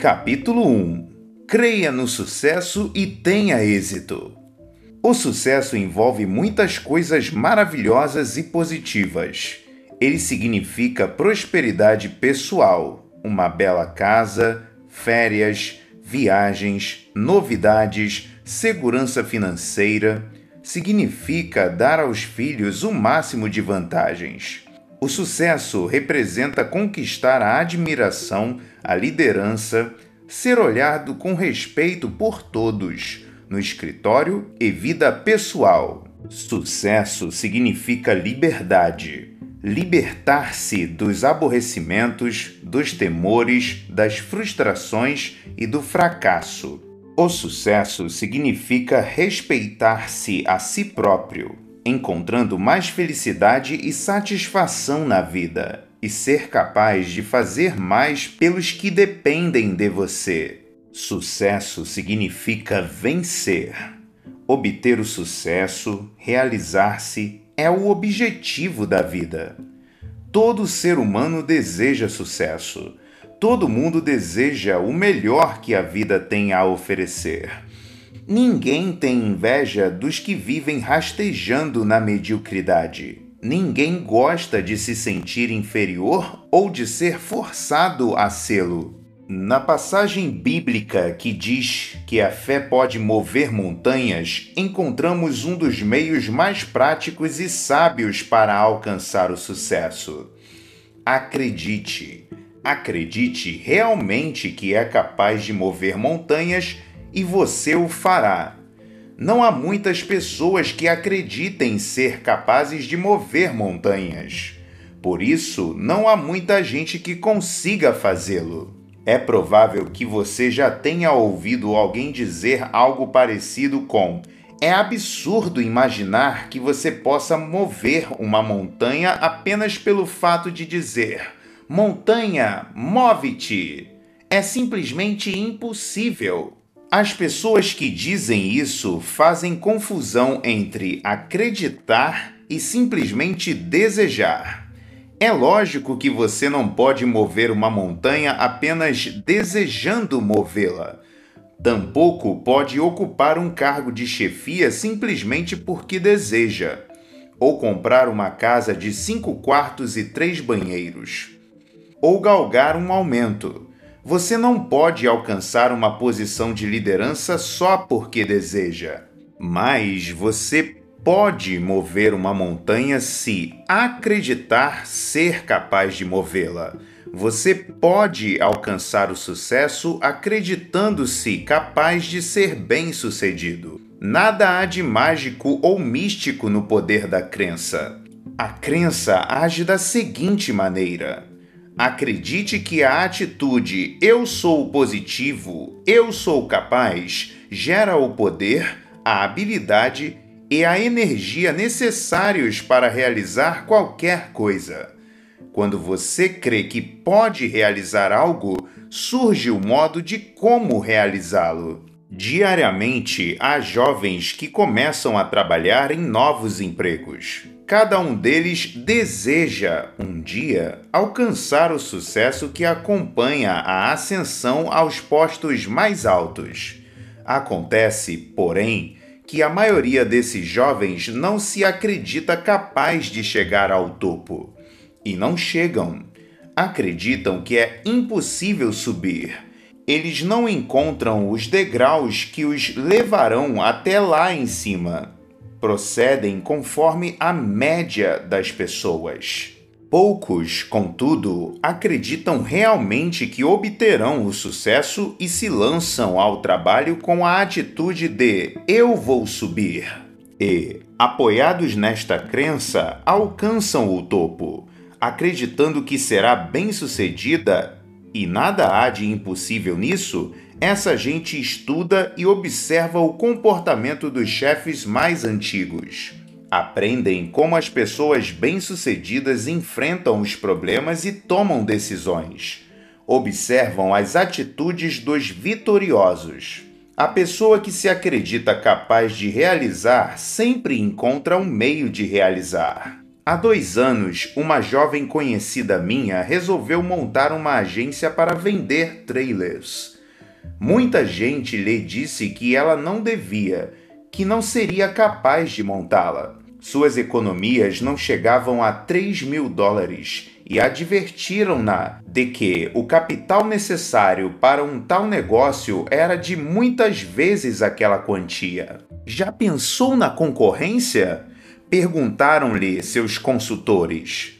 Capítulo 1 Creia no sucesso e tenha êxito. O sucesso envolve muitas coisas maravilhosas e positivas. Ele significa prosperidade pessoal, uma bela casa, férias, viagens, novidades, segurança financeira. Significa dar aos filhos o máximo de vantagens. O sucesso representa conquistar a admiração, a liderança, ser olhado com respeito por todos, no escritório e vida pessoal. Sucesso significa liberdade. Libertar-se dos aborrecimentos, dos temores, das frustrações e do fracasso. O sucesso significa respeitar-se a si próprio encontrando mais felicidade e satisfação na vida e ser capaz de fazer mais pelos que dependem de você. Sucesso significa vencer. Obter o sucesso, realizar-se, é o objetivo da vida. Todo ser humano deseja sucesso. Todo mundo deseja o melhor que a vida tem a oferecer. Ninguém tem inveja dos que vivem rastejando na mediocridade. Ninguém gosta de se sentir inferior ou de ser forçado a sê-lo. Na passagem bíblica que diz que a fé pode mover montanhas, encontramos um dos meios mais práticos e sábios para alcançar o sucesso. Acredite. Acredite realmente que é capaz de mover montanhas e você o fará. Não há muitas pessoas que acreditem ser capazes de mover montanhas. Por isso, não há muita gente que consiga fazê-lo. É provável que você já tenha ouvido alguém dizer algo parecido com: É absurdo imaginar que você possa mover uma montanha apenas pelo fato de dizer: Montanha, move-te! É simplesmente impossível. As pessoas que dizem isso fazem confusão entre acreditar e simplesmente desejar. É lógico que você não pode mover uma montanha apenas desejando movê-la. Tampouco pode ocupar um cargo de chefia simplesmente porque deseja, ou comprar uma casa de cinco quartos e três banheiros, ou galgar um aumento você não pode alcançar uma posição de liderança só porque deseja, mas você pode mover uma montanha se acreditar ser capaz de movê-la. Você pode alcançar o sucesso acreditando-se capaz de ser bem-sucedido. Nada há de mágico ou místico no poder da crença. A crença age da seguinte maneira: Acredite que a atitude eu sou positivo, eu sou capaz gera o poder, a habilidade e a energia necessários para realizar qualquer coisa. Quando você crê que pode realizar algo, surge o modo de como realizá-lo. Diariamente há jovens que começam a trabalhar em novos empregos. Cada um deles deseja, um dia, alcançar o sucesso que acompanha a ascensão aos postos mais altos. Acontece, porém, que a maioria desses jovens não se acredita capaz de chegar ao topo. E não chegam. Acreditam que é impossível subir. Eles não encontram os degraus que os levarão até lá em cima procedem conforme a média das pessoas. Poucos, contudo, acreditam realmente que obterão o sucesso e se lançam ao trabalho com a atitude de eu vou subir. E, apoiados nesta crença, alcançam o topo, acreditando que será bem-sucedida e nada há de impossível nisso, essa gente estuda e observa o comportamento dos chefes mais antigos. Aprendem como as pessoas bem-sucedidas enfrentam os problemas e tomam decisões. Observam as atitudes dos vitoriosos. A pessoa que se acredita capaz de realizar sempre encontra um meio de realizar. Há dois anos, uma jovem conhecida minha resolveu montar uma agência para vender trailers. Muita gente lhe disse que ela não devia, que não seria capaz de montá-la. Suas economias não chegavam a 3 mil dólares e advertiram-na de que o capital necessário para um tal negócio era de muitas vezes aquela quantia. Já pensou na concorrência? Perguntaram-lhe seus consultores.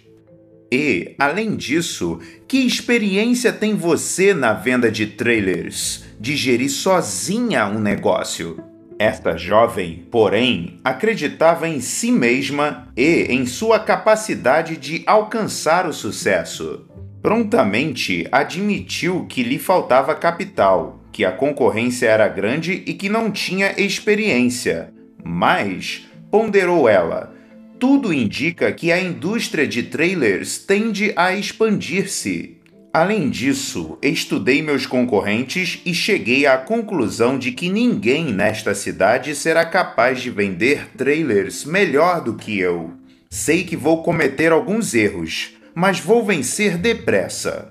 E, além disso, que experiência tem você na venda de trailers? De gerir sozinha um negócio? Esta jovem, porém, acreditava em si mesma e em sua capacidade de alcançar o sucesso. Prontamente admitiu que lhe faltava capital, que a concorrência era grande e que não tinha experiência. Mas, ponderou ela, tudo indica que a indústria de trailers tende a expandir-se Além disso, estudei meus concorrentes e cheguei à conclusão de que ninguém nesta cidade será capaz de vender trailers melhor do que eu. Sei que vou cometer alguns erros, mas vou vencer depressa.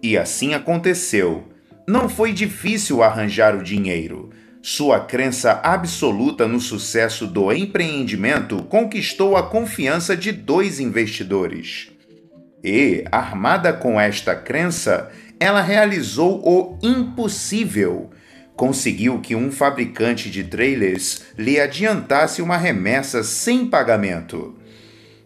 E assim aconteceu. Não foi difícil arranjar o dinheiro. Sua crença absoluta no sucesso do empreendimento conquistou a confiança de dois investidores. E, armada com esta crença, ela realizou o impossível. Conseguiu que um fabricante de trailers lhe adiantasse uma remessa sem pagamento.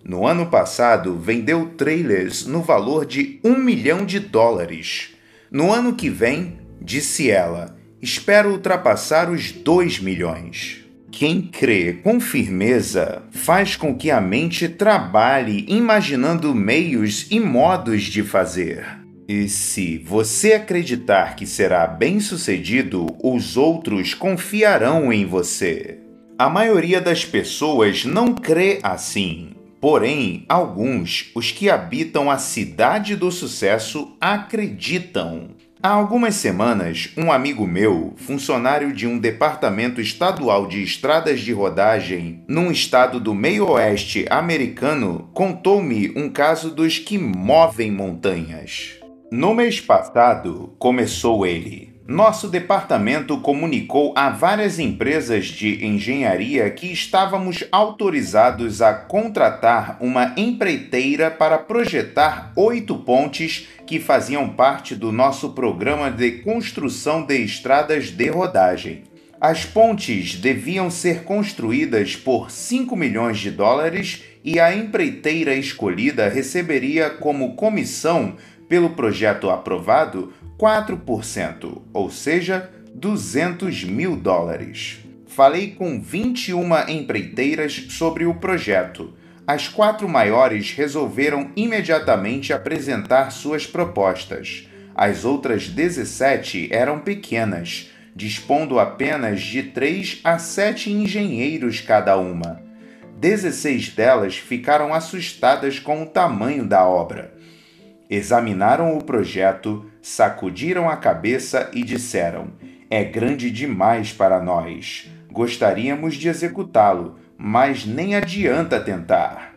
No ano passado, vendeu trailers no valor de um milhão de dólares. No ano que vem, disse ela, espero ultrapassar os dois milhões. Quem crê com firmeza faz com que a mente trabalhe imaginando meios e modos de fazer. E se você acreditar que será bem-sucedido, os outros confiarão em você. A maioria das pessoas não crê assim. Porém, alguns, os que habitam a cidade do sucesso, acreditam. Há algumas semanas, um amigo meu, funcionário de um departamento estadual de estradas de rodagem num estado do meio-oeste americano, contou-me um caso dos que movem montanhas. No mês passado, começou ele. Nosso departamento comunicou a várias empresas de engenharia que estávamos autorizados a contratar uma empreiteira para projetar oito pontes que faziam parte do nosso programa de construção de estradas de rodagem. As pontes deviam ser construídas por 5 milhões de dólares e a empreiteira escolhida receberia como comissão pelo projeto aprovado 4%, ou seja, 200 mil dólares. Falei com 21 empreiteiras sobre o projeto. As quatro maiores resolveram imediatamente apresentar suas propostas. As outras 17 eram pequenas, dispondo apenas de 3 a 7 engenheiros cada uma. 16 delas ficaram assustadas com o tamanho da obra. Examinaram o projeto, sacudiram a cabeça e disseram: É grande demais para nós. Gostaríamos de executá-lo, mas nem adianta tentar.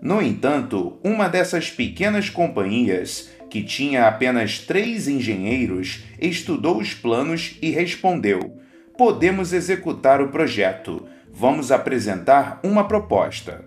No entanto, uma dessas pequenas companhias, que tinha apenas três engenheiros, estudou os planos e respondeu: Podemos executar o projeto. Vamos apresentar uma proposta.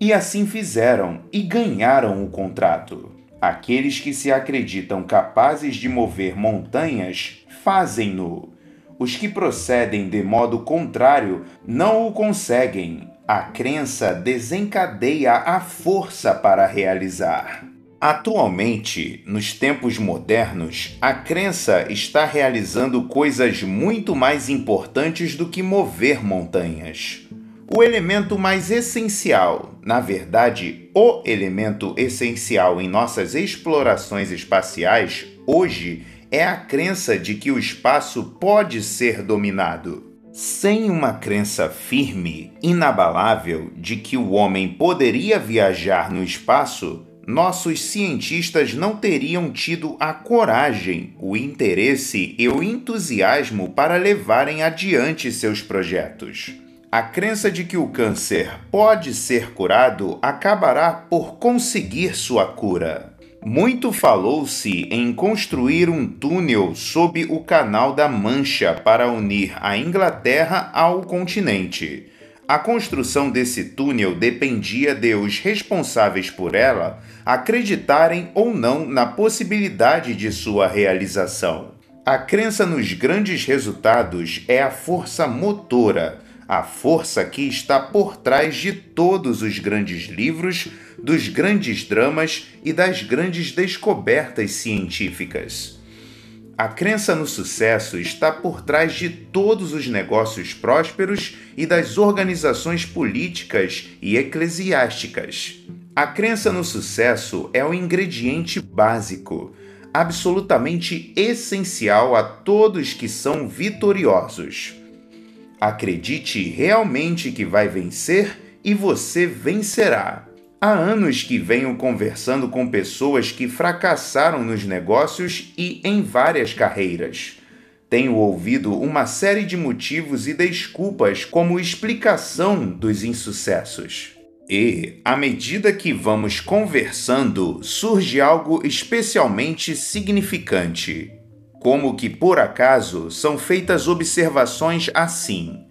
E assim fizeram e ganharam o contrato. Aqueles que se acreditam capazes de mover montanhas fazem-no. Os que procedem de modo contrário não o conseguem. A crença desencadeia a força para realizar. Atualmente, nos tempos modernos, a crença está realizando coisas muito mais importantes do que mover montanhas. O elemento mais essencial, na verdade, o elemento essencial em nossas explorações espaciais hoje é a crença de que o espaço pode ser dominado. Sem uma crença firme, inabalável, de que o homem poderia viajar no espaço, nossos cientistas não teriam tido a coragem, o interesse e o entusiasmo para levarem adiante seus projetos. A crença de que o câncer pode ser curado acabará por conseguir sua cura. Muito falou-se em construir um túnel sob o Canal da Mancha para unir a Inglaterra ao continente. A construção desse túnel dependia de os responsáveis por ela acreditarem ou não na possibilidade de sua realização. A crença nos grandes resultados é a força motora, a força que está por trás de todos os grandes livros, dos grandes dramas e das grandes descobertas científicas. A crença no sucesso está por trás de todos os negócios prósperos e das organizações políticas e eclesiásticas. A crença no sucesso é o ingrediente básico absolutamente essencial a todos que são vitoriosos. Acredite realmente que vai vencer e você vencerá. Há anos que venho conversando com pessoas que fracassaram nos negócios e em várias carreiras. Tenho ouvido uma série de motivos e desculpas como explicação dos insucessos. E, à medida que vamos conversando, surge algo especialmente significante. Como que por acaso são feitas observações assim.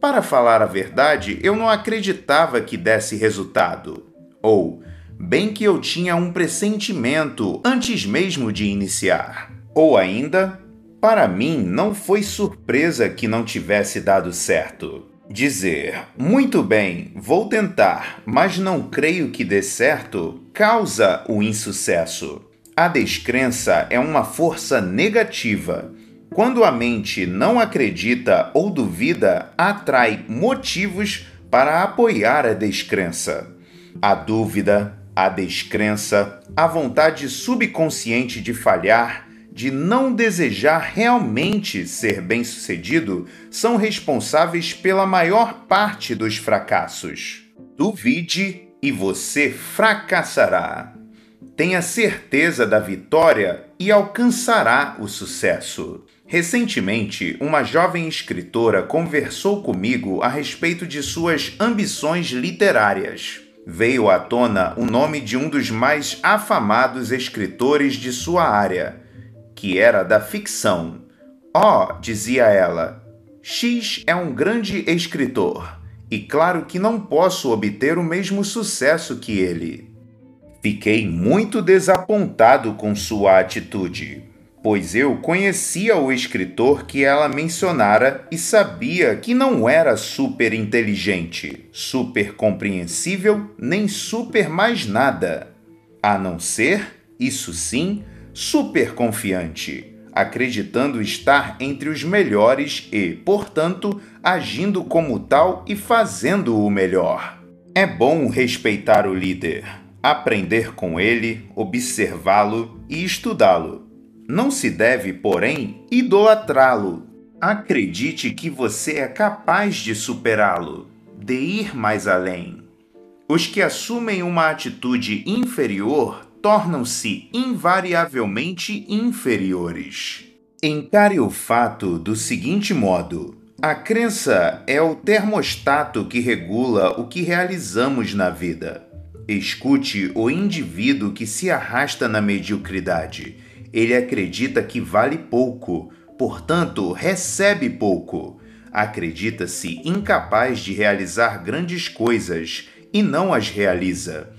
Para falar a verdade, eu não acreditava que desse resultado. Ou, bem que eu tinha um pressentimento antes mesmo de iniciar. Ou ainda, para mim não foi surpresa que não tivesse dado certo. Dizer, muito bem, vou tentar, mas não creio que dê certo, causa o insucesso. A descrença é uma força negativa. Quando a mente não acredita ou duvida, atrai motivos para apoiar a descrença. A dúvida, a descrença, a vontade subconsciente de falhar de não desejar realmente ser bem-sucedido são responsáveis pela maior parte dos fracassos. Duvide e você fracassará. Tenha certeza da vitória e alcançará o sucesso. Recentemente, uma jovem escritora conversou comigo a respeito de suas ambições literárias. Veio à tona o nome de um dos mais afamados escritores de sua área, que era da ficção. Oh, dizia ela, X é um grande escritor, e claro que não posso obter o mesmo sucesso que ele. Fiquei muito desapontado com sua atitude, pois eu conhecia o escritor que ela mencionara e sabia que não era super inteligente, super compreensível, nem super mais nada, a não ser, isso sim, super confiante, acreditando estar entre os melhores e, portanto, agindo como tal e fazendo o melhor. É bom respeitar o líder, aprender com ele, observá-lo e estudá-lo. Não se deve, porém, idolatrá-lo. Acredite que você é capaz de superá-lo, de ir mais além. Os que assumem uma atitude inferior tornam-se invariavelmente inferiores. Encare o fato do seguinte modo: a crença é o termostato que regula o que realizamos na vida. Escute o indivíduo que se arrasta na mediocridade. Ele acredita que vale pouco, portanto, recebe pouco. Acredita-se incapaz de realizar grandes coisas e não as realiza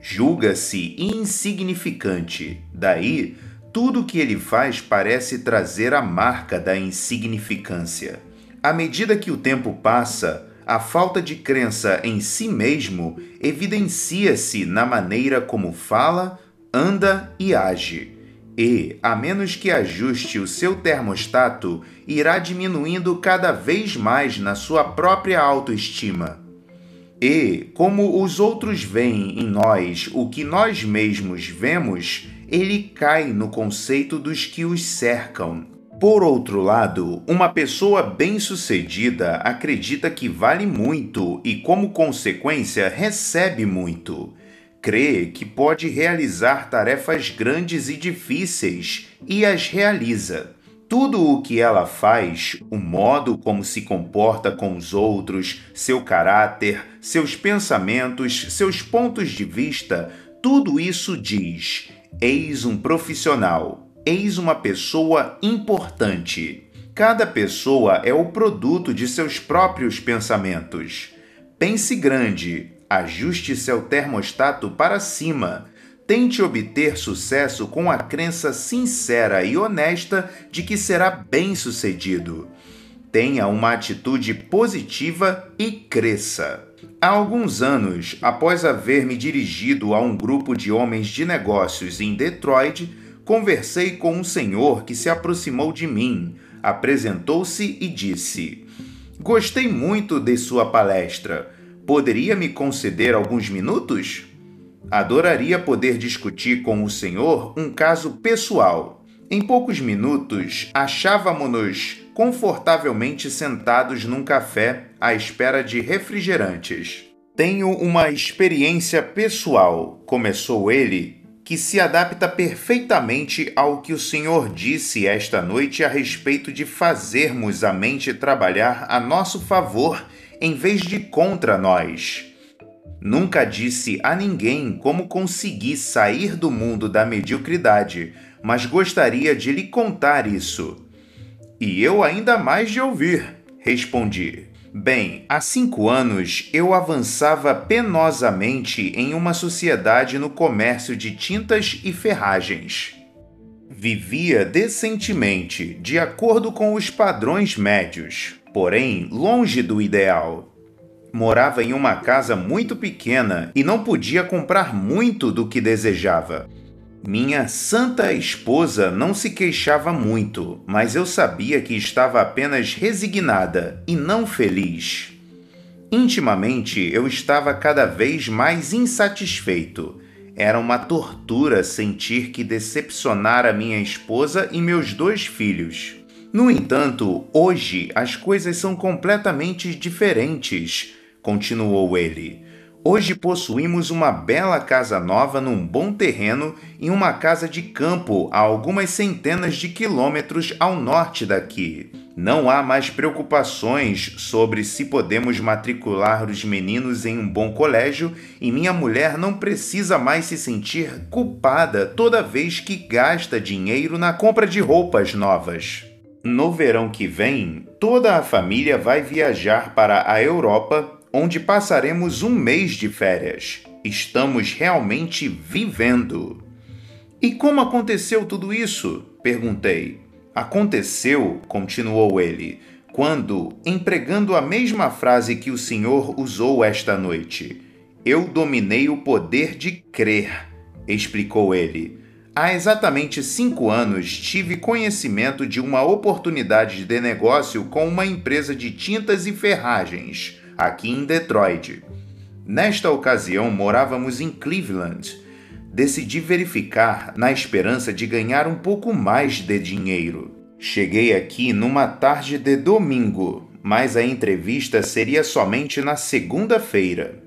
julga-se insignificante. Daí, tudo que ele faz parece trazer a marca da insignificância. À medida que o tempo passa, a falta de crença em si mesmo evidencia-se na maneira como fala, anda e age. E, a menos que ajuste o seu termostato, irá diminuindo cada vez mais na sua própria autoestima. E, como os outros veem em nós o que nós mesmos vemos, ele cai no conceito dos que os cercam. Por outro lado, uma pessoa bem-sucedida acredita que vale muito e, como consequência, recebe muito. Crê que pode realizar tarefas grandes e difíceis e as realiza. Tudo o que ela faz, o modo como se comporta com os outros, seu caráter, seus pensamentos, seus pontos de vista, tudo isso diz: eis um profissional, eis uma pessoa importante. Cada pessoa é o produto de seus próprios pensamentos. Pense grande, ajuste seu termostato para cima Tente obter sucesso com a crença sincera e honesta de que será bem-sucedido. Tenha uma atitude positiva e cresça. Há alguns anos, após haver me dirigido a um grupo de homens de negócios em Detroit, conversei com um senhor que se aproximou de mim, apresentou-se e disse: Gostei muito de sua palestra. Poderia me conceder alguns minutos? Adoraria poder discutir com o senhor um caso pessoal. Em poucos minutos, achávamos-nos confortavelmente sentados num café à espera de refrigerantes. Tenho uma experiência pessoal, começou ele, que se adapta perfeitamente ao que o senhor disse esta noite a respeito de fazermos a mente trabalhar a nosso favor em vez de contra nós. Nunca disse a ninguém como consegui sair do mundo da mediocridade, mas gostaria de lhe contar isso. E eu ainda mais de ouvir, respondi. Bem, há cinco anos eu avançava penosamente em uma sociedade no comércio de tintas e ferragens. Vivia decentemente, de acordo com os padrões médios, porém longe do ideal. Morava em uma casa muito pequena e não podia comprar muito do que desejava. Minha santa esposa não se queixava muito, mas eu sabia que estava apenas resignada e não feliz. Intimamente, eu estava cada vez mais insatisfeito. Era uma tortura sentir que decepcionara minha esposa e meus dois filhos. No entanto, hoje as coisas são completamente diferentes continuou ele. Hoje possuímos uma bela casa nova num bom terreno em uma casa de campo a algumas centenas de quilômetros ao norte daqui. Não há mais preocupações sobre se podemos matricular os meninos em um bom colégio e minha mulher não precisa mais se sentir culpada toda vez que gasta dinheiro na compra de roupas novas. No verão que vem, toda a família vai viajar para a Europa onde passaremos um mês de férias. Estamos realmente vivendo. E como aconteceu tudo isso? perguntei. Aconteceu, continuou ele, quando, empregando a mesma frase que o senhor usou esta noite, eu dominei o poder de crer, explicou ele. Há exatamente cinco anos tive conhecimento de uma oportunidade de negócio com uma empresa de tintas e ferragens aqui em Detroit. Nesta ocasião morávamos em Cleveland. Decidi verificar na esperança de ganhar um pouco mais de dinheiro. Cheguei aqui numa tarde de domingo, mas a entrevista seria somente na segunda-feira.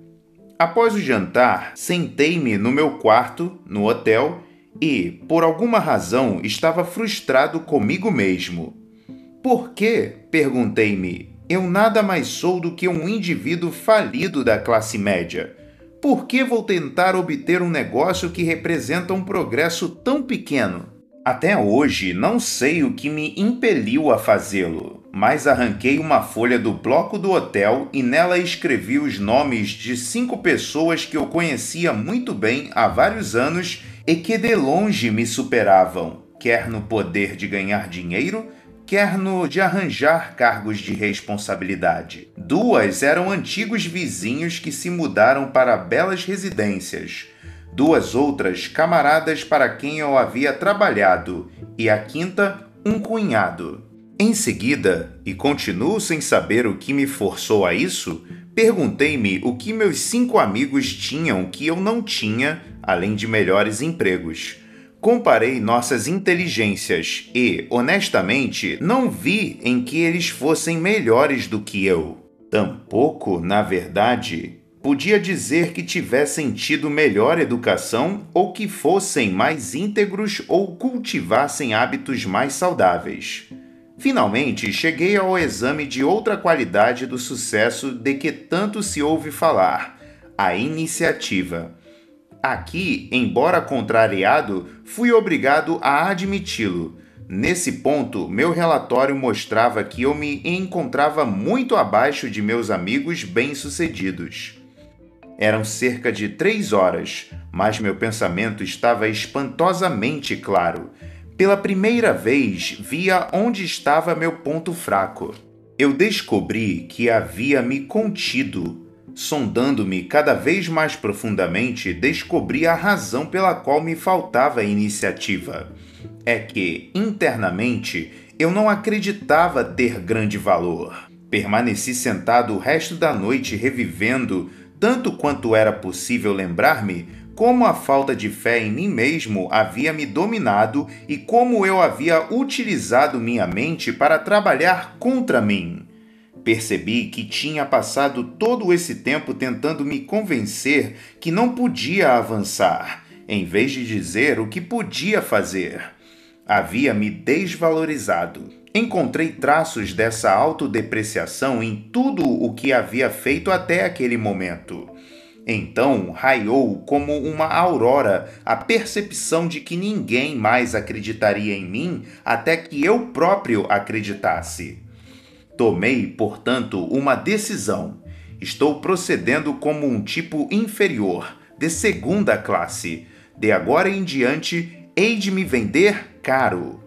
Após o jantar, sentei-me no meu quarto, no hotel, e, por alguma razão, estava frustrado comigo mesmo. Por quê? perguntei-me. Eu nada mais sou do que um indivíduo falido da classe média. Por que vou tentar obter um negócio que representa um progresso tão pequeno? Até hoje não sei o que me impeliu a fazê-lo, mas arranquei uma folha do bloco do hotel e nela escrevi os nomes de cinco pessoas que eu conhecia muito bem há vários anos e que de longe me superavam, quer no poder de ganhar dinheiro, quer no de arranjar cargos de responsabilidade. Duas eram antigos vizinhos que se mudaram para belas residências. Duas outras, camaradas para quem eu havia trabalhado. E a quinta, um cunhado. Em seguida, e continuo sem saber o que me forçou a isso, perguntei-me o que meus cinco amigos tinham que eu não tinha, além de melhores empregos. Comparei nossas inteligências e, honestamente, não vi em que eles fossem melhores do que eu. Tampouco, na verdade, podia dizer que tivessem tido melhor educação ou que fossem mais íntegros ou cultivassem hábitos mais saudáveis. Finalmente, cheguei ao exame de outra qualidade do sucesso de que tanto se ouve falar: a iniciativa. Aqui, embora contrariado, fui obrigado a admiti-lo. Nesse ponto, meu relatório mostrava que eu me encontrava muito abaixo de meus amigos bem-sucedidos. Eram cerca de três horas, mas meu pensamento estava espantosamente claro. Pela primeira vez, via onde estava meu ponto fraco. Eu descobri que havia me contido. Sondando-me cada vez mais profundamente, descobri a razão pela qual me faltava iniciativa. É que, internamente, eu não acreditava ter grande valor. Permaneci sentado o resto da noite revivendo tanto quanto era possível lembrar-me, como a falta de fé em mim mesmo havia me dominado e como eu havia utilizado minha mente para trabalhar contra mim. Percebi que tinha passado todo esse tempo tentando me convencer que não podia avançar, em vez de dizer o que podia fazer. Havia me desvalorizado. Encontrei traços dessa autodepreciação em tudo o que havia feito até aquele momento. Então raiou como uma aurora a percepção de que ninguém mais acreditaria em mim até que eu próprio acreditasse. Tomei, portanto, uma decisão. Estou procedendo como um tipo inferior, de segunda classe. De agora em diante, hei de me vender caro.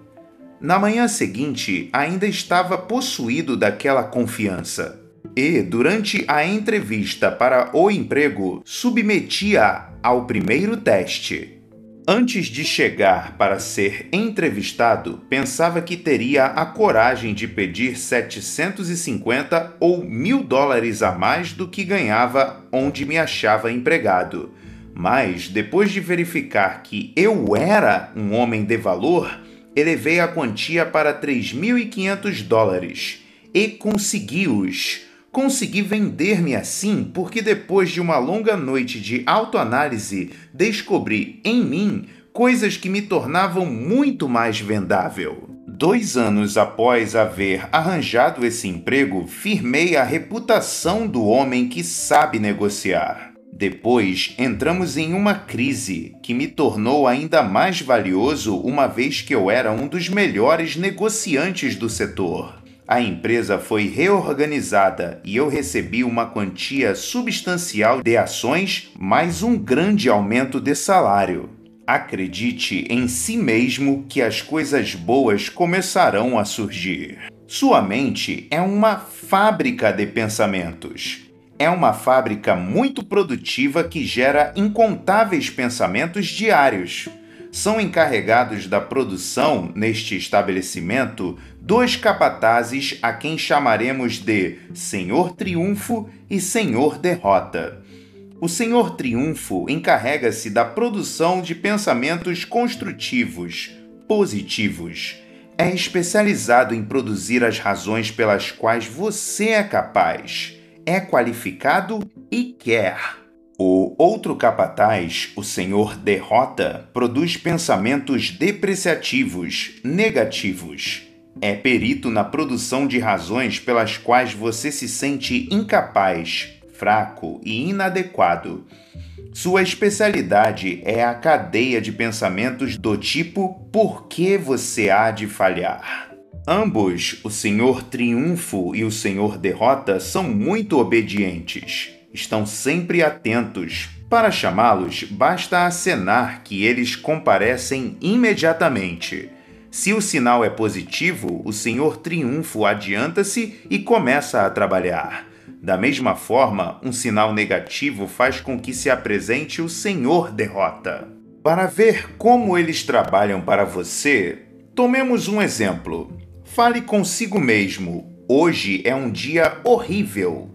Na manhã seguinte, ainda estava possuído daquela confiança. E, durante a entrevista para o emprego, submetia ao primeiro teste. Antes de chegar para ser entrevistado, pensava que teria a coragem de pedir 750 ou mil dólares a mais do que ganhava onde me achava empregado. Mas, depois de verificar que eu era um homem de valor, elevei a quantia para 3.500 dólares e consegui-os. Consegui vender-me assim porque depois de uma longa noite de autoanálise, descobri em mim coisas que me tornavam muito mais vendável. Dois anos após haver arranjado esse emprego, firmei a reputação do homem que sabe negociar. Depois entramos em uma crise que me tornou ainda mais valioso, uma vez que eu era um dos melhores negociantes do setor. A empresa foi reorganizada e eu recebi uma quantia substancial de ações, mais um grande aumento de salário. Acredite em si mesmo que as coisas boas começarão a surgir. Sua mente é uma fábrica de pensamentos é uma fábrica muito produtiva que gera incontáveis pensamentos diários. São encarregados da produção, neste estabelecimento, dois capatazes a quem chamaremos de Senhor Triunfo e Senhor Derrota. O Senhor Triunfo encarrega-se da produção de pensamentos construtivos, positivos. É especializado em produzir as razões pelas quais você é capaz é qualificado e quer. O outro capataz, o senhor derrota, produz pensamentos depreciativos, negativos. É perito na produção de razões pelas quais você se sente incapaz, fraco e inadequado. Sua especialidade é a cadeia de pensamentos do tipo por que você há de falhar. Ambos, o Senhor Triunfo e o Senhor Derrota, são muito obedientes. Estão sempre atentos. Para chamá-los, basta acenar que eles comparecem imediatamente. Se o sinal é positivo, o Senhor Triunfo adianta-se e começa a trabalhar. Da mesma forma, um sinal negativo faz com que se apresente o Senhor Derrota. Para ver como eles trabalham para você, tomemos um exemplo. Fale consigo mesmo: hoje é um dia horrível.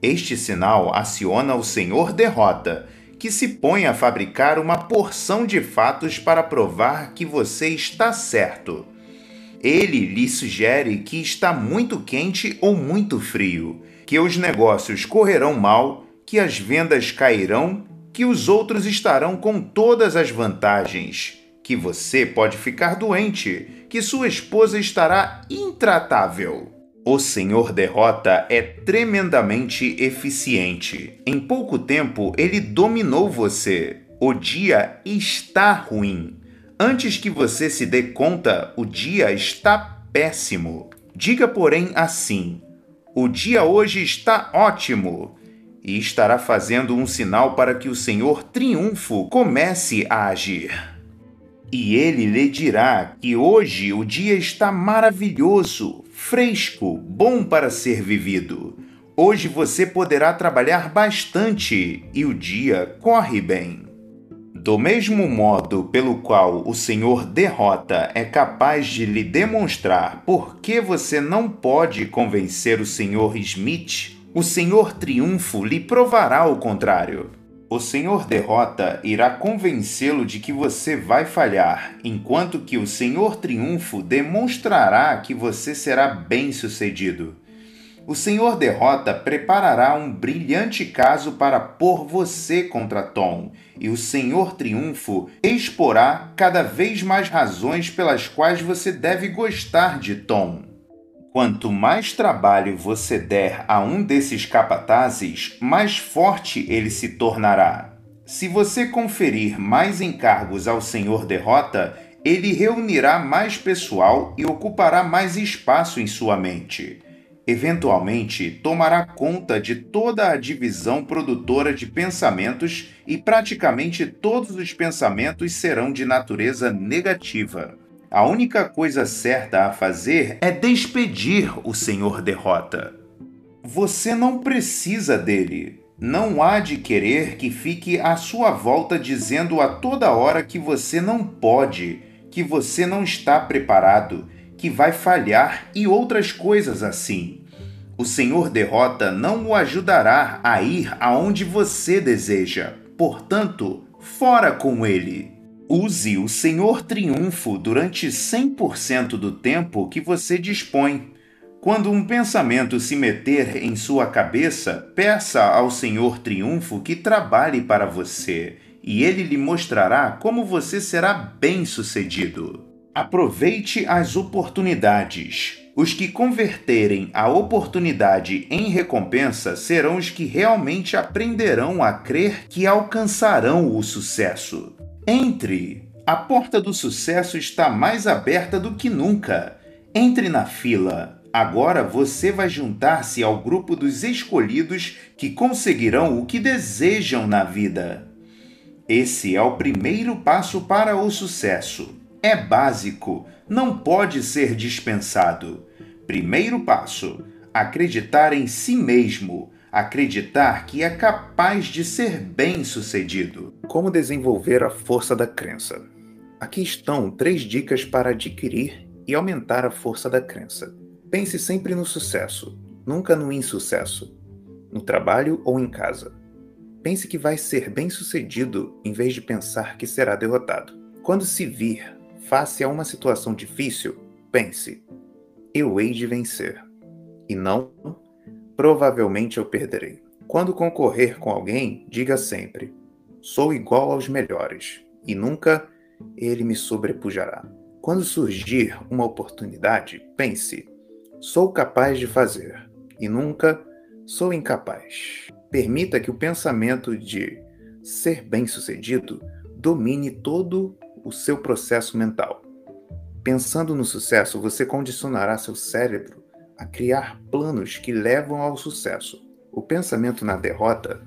Este sinal aciona o Senhor Derrota, que se põe a fabricar uma porção de fatos para provar que você está certo. Ele lhe sugere que está muito quente ou muito frio, que os negócios correrão mal, que as vendas cairão, que os outros estarão com todas as vantagens, que você pode ficar doente, que sua esposa estará intratável. O Senhor Derrota é tremendamente eficiente. Em pouco tempo, ele dominou você. O dia está ruim. Antes que você se dê conta, o dia está péssimo. Diga, porém, assim: O dia hoje está ótimo. E estará fazendo um sinal para que o Senhor Triunfo comece a agir. E ele lhe dirá que hoje o dia está maravilhoso, fresco, bom para ser vivido. Hoje você poderá trabalhar bastante e o dia corre bem. Do mesmo modo pelo qual o Senhor derrota é capaz de lhe demonstrar por que você não pode convencer o Senhor Smith, o Senhor Triunfo lhe provará o contrário. O Senhor derrota irá convencê-lo de que você vai falhar, enquanto que o Senhor triunfo demonstrará que você será bem-sucedido. O Senhor derrota preparará um brilhante caso para pôr você contra Tom, e o Senhor triunfo exporá cada vez mais razões pelas quais você deve gostar de Tom. Quanto mais trabalho você der a um desses capatazes, mais forte ele se tornará. Se você conferir mais encargos ao Senhor Derrota, ele reunirá mais pessoal e ocupará mais espaço em sua mente. Eventualmente, tomará conta de toda a divisão produtora de pensamentos e praticamente todos os pensamentos serão de natureza negativa. A única coisa certa a fazer é despedir o Senhor Derrota. Você não precisa dele. Não há de querer que fique à sua volta dizendo a toda hora que você não pode, que você não está preparado, que vai falhar e outras coisas assim. O Senhor Derrota não o ajudará a ir aonde você deseja. Portanto, fora com ele. Use o Senhor Triunfo durante 100% do tempo que você dispõe. Quando um pensamento se meter em sua cabeça, peça ao Senhor Triunfo que trabalhe para você, e ele lhe mostrará como você será bem-sucedido. Aproveite as oportunidades. Os que converterem a oportunidade em recompensa serão os que realmente aprenderão a crer que alcançarão o sucesso. Entre! A porta do sucesso está mais aberta do que nunca. Entre na fila. Agora você vai juntar-se ao grupo dos escolhidos que conseguirão o que desejam na vida. Esse é o primeiro passo para o sucesso. É básico, não pode ser dispensado. Primeiro passo: acreditar em si mesmo, acreditar que é capaz de ser bem-sucedido. Como desenvolver a força da crença? Aqui estão três dicas para adquirir e aumentar a força da crença. Pense sempre no sucesso, nunca no insucesso, no trabalho ou em casa. Pense que vai ser bem-sucedido em vez de pensar que será derrotado. Quando se vir face a uma situação difícil, pense: eu hei de vencer. E não provavelmente eu perderei. Quando concorrer com alguém, diga sempre: sou igual aos melhores, e nunca ele me sobrepujará. Quando surgir uma oportunidade, pense: sou capaz de fazer, e nunca sou incapaz. Permita que o pensamento de ser bem-sucedido domine todo o seu processo mental. Pensando no sucesso, você condicionará seu cérebro a criar planos que levam ao sucesso. O pensamento na derrota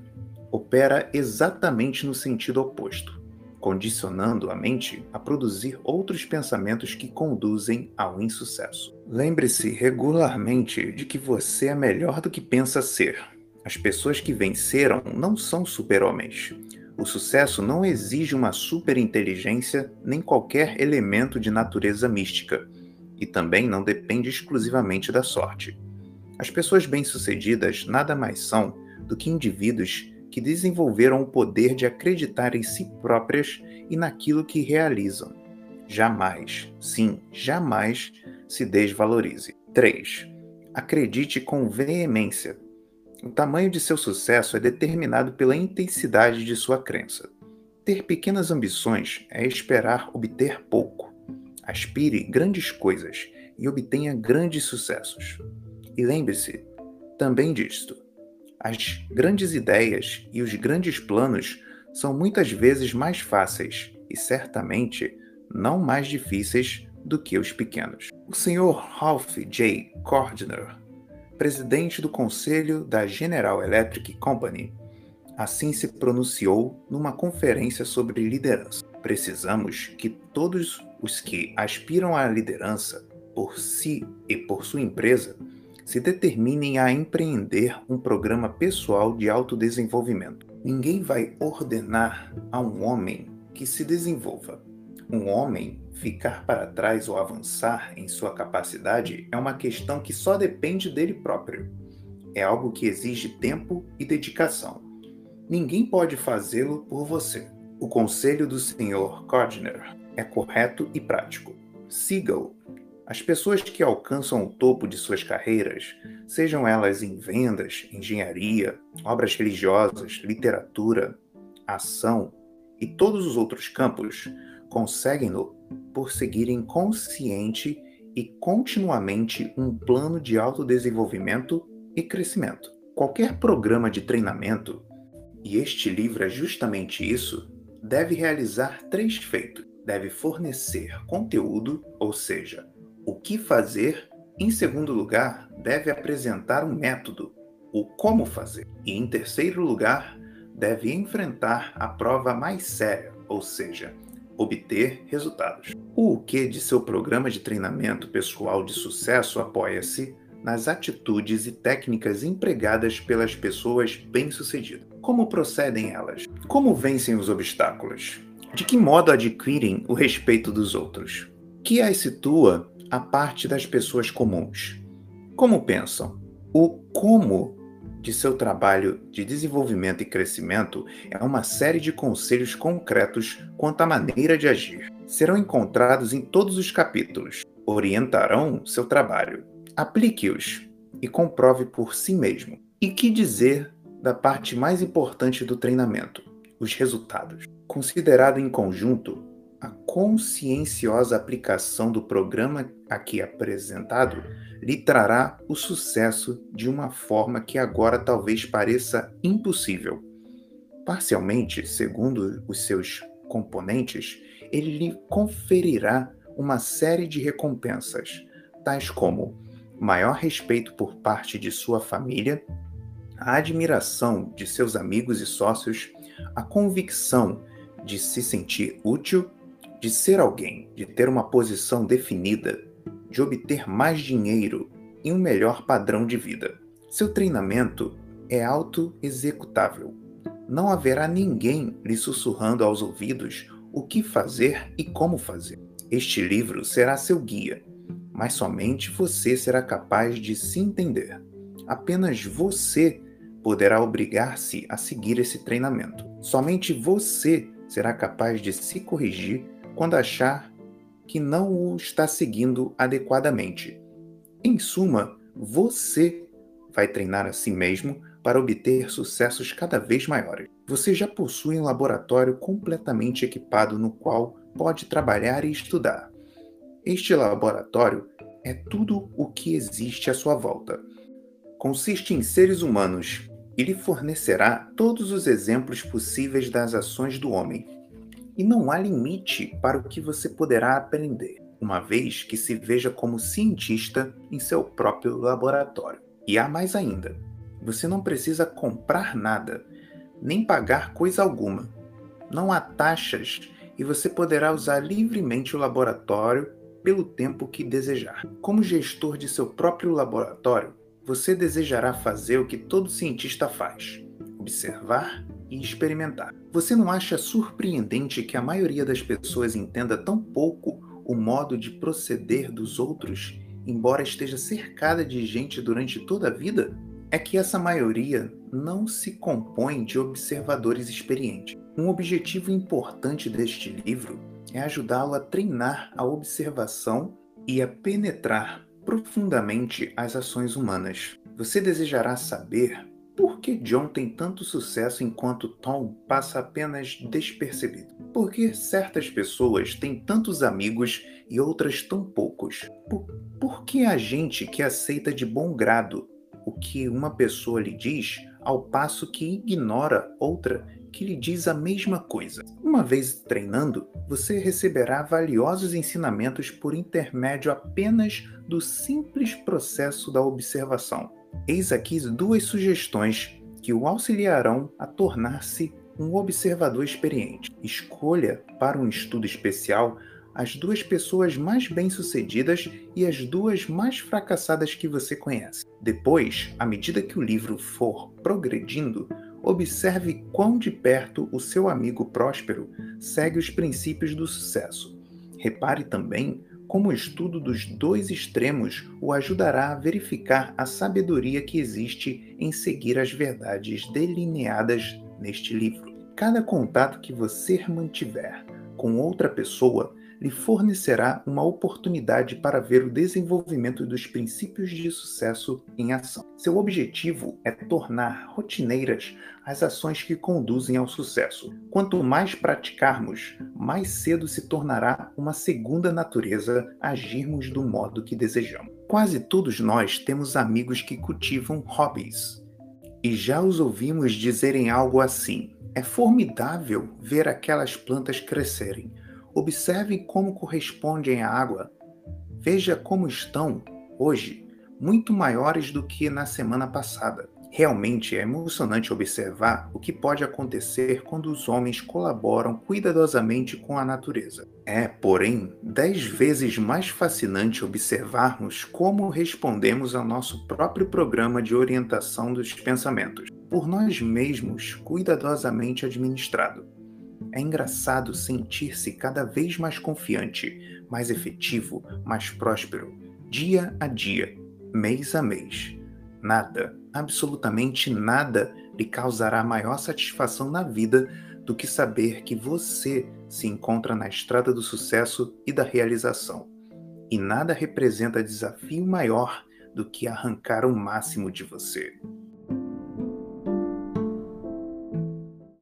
opera exatamente no sentido oposto, condicionando a mente a produzir outros pensamentos que conduzem ao insucesso. Lembre-se regularmente de que você é melhor do que pensa ser. As pessoas que venceram não são super-homens. O sucesso não exige uma superinteligência nem qualquer elemento de natureza mística e também não depende exclusivamente da sorte. As pessoas bem-sucedidas nada mais são do que indivíduos que desenvolveram o poder de acreditar em si próprias e naquilo que realizam. Jamais, sim, jamais se desvalorize. 3. Acredite com veemência. O tamanho de seu sucesso é determinado pela intensidade de sua crença. Ter pequenas ambições é esperar obter pouco. Aspire grandes coisas e obtenha grandes sucessos. E lembre-se também disto: as grandes ideias e os grandes planos são muitas vezes mais fáceis e certamente não mais difíceis do que os pequenos. O Sr. Ralph J. Cordner, presidente do conselho da General Electric Company, assim se pronunciou numa conferência sobre liderança. Precisamos que todos os que aspiram à liderança por si e por sua empresa se determinem a empreender um programa pessoal de autodesenvolvimento. Ninguém vai ordenar a um homem que se desenvolva. Um homem ficar para trás ou avançar em sua capacidade é uma questão que só depende dele próprio. É algo que exige tempo e dedicação. Ninguém pode fazê-lo por você. O conselho do Sr. Cordner é correto e prático. Siga-o as pessoas que alcançam o topo de suas carreiras, sejam elas em vendas, engenharia, obras religiosas, literatura, ação e todos os outros campos, conseguem-no por seguirem consciente e continuamente um plano de autodesenvolvimento e crescimento. Qualquer programa de treinamento, e este livro é justamente isso, deve realizar três feitos. Deve fornecer conteúdo, ou seja, o que fazer, em segundo lugar, deve apresentar um método, o como fazer, e em terceiro lugar, deve enfrentar a prova mais séria, ou seja, obter resultados. O que de seu programa de treinamento pessoal de sucesso apoia-se nas atitudes e técnicas empregadas pelas pessoas bem-sucedidas. Como procedem elas? Como vencem os obstáculos? De que modo adquirem o respeito dos outros? Que as situa a parte das pessoas comuns. Como pensam? O como de seu trabalho de desenvolvimento e crescimento é uma série de conselhos concretos quanto à maneira de agir. Serão encontrados em todos os capítulos. Orientarão seu trabalho. Aplique-os e comprove por si mesmo. E que dizer da parte mais importante do treinamento? Os resultados. Considerado em conjunto, a conscienciosa aplicação do programa aqui apresentado lhe trará o sucesso de uma forma que agora talvez pareça impossível. Parcialmente, segundo os seus componentes, ele lhe conferirá uma série de recompensas, tais como maior respeito por parte de sua família, a admiração de seus amigos e sócios, a convicção de se sentir útil de ser alguém, de ter uma posição definida, de obter mais dinheiro e um melhor padrão de vida. Seu treinamento é auto-executável. Não haverá ninguém lhe sussurrando aos ouvidos o que fazer e como fazer. Este livro será seu guia, mas somente você será capaz de se entender. Apenas você poderá obrigar-se a seguir esse treinamento. Somente você será capaz de se corrigir quando achar que não o está seguindo adequadamente. Em suma, você vai treinar a si mesmo para obter sucessos cada vez maiores. Você já possui um laboratório completamente equipado no qual pode trabalhar e estudar. Este laboratório é tudo o que existe à sua volta. Consiste em seres humanos e lhe fornecerá todos os exemplos possíveis das ações do homem e não há limite para o que você poderá aprender, uma vez que se veja como cientista em seu próprio laboratório. E há mais ainda: você não precisa comprar nada, nem pagar coisa alguma. Não há taxas e você poderá usar livremente o laboratório pelo tempo que desejar. Como gestor de seu próprio laboratório, você desejará fazer o que todo cientista faz: observar e experimentar. Você não acha surpreendente que a maioria das pessoas entenda tão pouco o modo de proceder dos outros, embora esteja cercada de gente durante toda a vida? É que essa maioria não se compõe de observadores experientes. Um objetivo importante deste livro é ajudá-lo a treinar a observação e a penetrar profundamente as ações humanas. Você desejará saber Por que John tem tanto sucesso enquanto Tom passa apenas despercebido? Por que certas pessoas têm tantos amigos e outras tão poucos? Por, por que a gente que aceita de bom grado o que uma pessoa lhe diz, ao passo que ignora outra que lhe diz a mesma coisa. Uma vez treinando, você receberá valiosos ensinamentos por intermédio apenas do simples processo da observação. Eis aqui duas sugestões que o auxiliarão a tornar-se um observador experiente. Escolha para um estudo especial as duas pessoas mais bem-sucedidas e as duas mais fracassadas que você conhece. Depois, à medida que o livro for progredindo, observe quão de perto o seu amigo próspero segue os princípios do sucesso. Repare também como o estudo dos dois extremos o ajudará a verificar a sabedoria que existe em seguir as verdades delineadas neste livro. Cada contato que você mantiver com outra pessoa lhe fornecerá uma oportunidade para ver o desenvolvimento dos princípios de sucesso em ação. Seu objetivo é tornar rotineiras as ações que conduzem ao sucesso. Quanto mais praticarmos, mais cedo se tornará uma segunda natureza agirmos do modo que desejamos. Quase todos nós temos amigos que cultivam hobbies. E já os ouvimos dizerem algo assim: é formidável ver aquelas plantas crescerem Observe como correspondem à água. Veja como estão, hoje, muito maiores do que na semana passada. Realmente é emocionante observar o que pode acontecer quando os homens colaboram cuidadosamente com a natureza. É, porém, dez vezes mais fascinante observarmos como respondemos ao nosso próprio programa de orientação dos pensamentos, por nós mesmos cuidadosamente administrado. É engraçado sentir-se cada vez mais confiante, mais efetivo, mais próspero, dia a dia, mês a mês. Nada, absolutamente nada, lhe causará maior satisfação na vida do que saber que você se encontra na estrada do sucesso e da realização. E nada representa desafio maior do que arrancar o máximo de você.